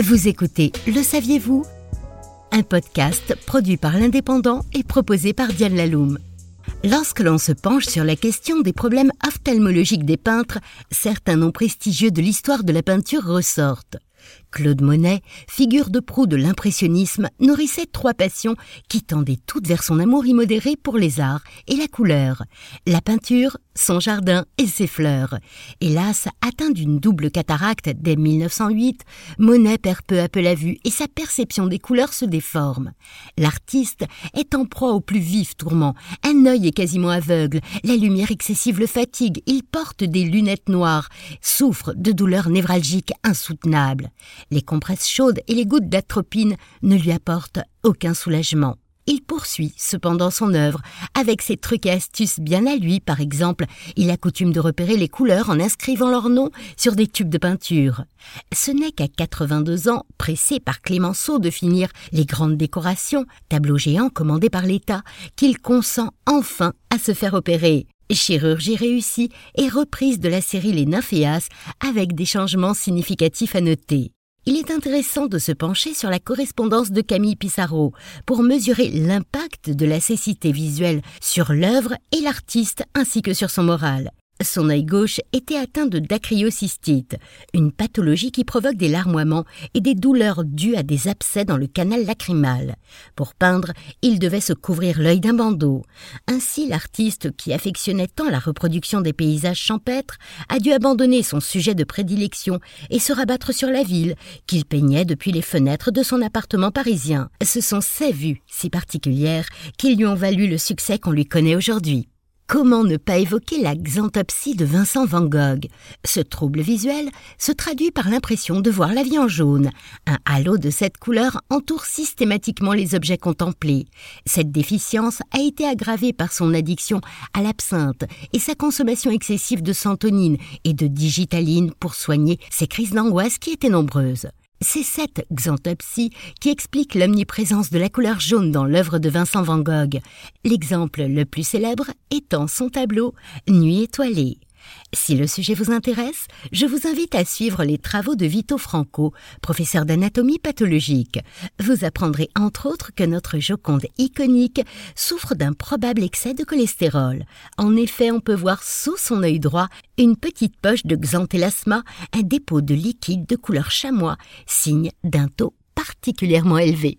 Vous écoutez Le saviez-vous? Un podcast produit par l'Indépendant et proposé par Diane Laloum. Lorsque l'on se penche sur la question des problèmes ophtalmologiques des peintres, certains noms prestigieux de l'histoire de la peinture ressortent. Claude Monet, figure de proue de l'impressionnisme, nourrissait trois passions qui tendaient toutes vers son amour immodéré pour les arts et la couleur, la peinture, son jardin et ses fleurs. Hélas, atteint d'une double cataracte dès 1908, Monet perd peu à peu la vue et sa perception des couleurs se déforme. L'artiste est en proie au plus vif tourment. Un œil est quasiment aveugle, la lumière excessive le fatigue, il porte des lunettes noires, souffre de douleurs névralgiques insoutenables. Les compresses chaudes et les gouttes d'atropine ne lui apportent aucun soulagement. Il poursuit cependant son œuvre avec ses trucs et astuces bien à lui. Par exemple, il a coutume de repérer les couleurs en inscrivant leur nom sur des tubes de peinture. Ce n'est qu'à 82 ans, pressé par Clémenceau de finir les grandes décorations, tableaux géants commandés par l'État, qu'il consent enfin à se faire opérer. Chirurgie réussie et reprise de la série Les Nymphéas avec des changements significatifs à noter il est intéressant de se pencher sur la correspondance de Camille Pissarro pour mesurer l'impact de la cécité visuelle sur l'œuvre et l'artiste ainsi que sur son moral. Son œil gauche était atteint de dacryocystite, une pathologie qui provoque des larmoiements et des douleurs dues à des abcès dans le canal lacrymal. Pour peindre, il devait se couvrir l'œil d'un bandeau. Ainsi, l'artiste, qui affectionnait tant la reproduction des paysages champêtres, a dû abandonner son sujet de prédilection et se rabattre sur la ville, qu'il peignait depuis les fenêtres de son appartement parisien. Ce sont ces vues si particulières qui lui ont valu le succès qu'on lui connaît aujourd'hui. Comment ne pas évoquer la xanthopsie de Vincent Van Gogh? Ce trouble visuel se traduit par l'impression de voir la vie en jaune. Un halo de cette couleur entoure systématiquement les objets contemplés. Cette déficience a été aggravée par son addiction à l'absinthe et sa consommation excessive de santonine et de digitaline pour soigner ses crises d'angoisse qui étaient nombreuses. C'est cette xanthopsie qui explique l'omniprésence de la couleur jaune dans l'œuvre de Vincent Van Gogh, l'exemple le plus célèbre étant son tableau Nuit étoilée. Si le sujet vous intéresse, je vous invite à suivre les travaux de Vito Franco, professeur d'anatomie pathologique. Vous apprendrez entre autres que notre Joconde iconique souffre d'un probable excès de cholestérol. En effet, on peut voir sous son œil droit une petite poche de xanthelasma, un dépôt de liquide de couleur chamois, signe d'un taux particulièrement élevé.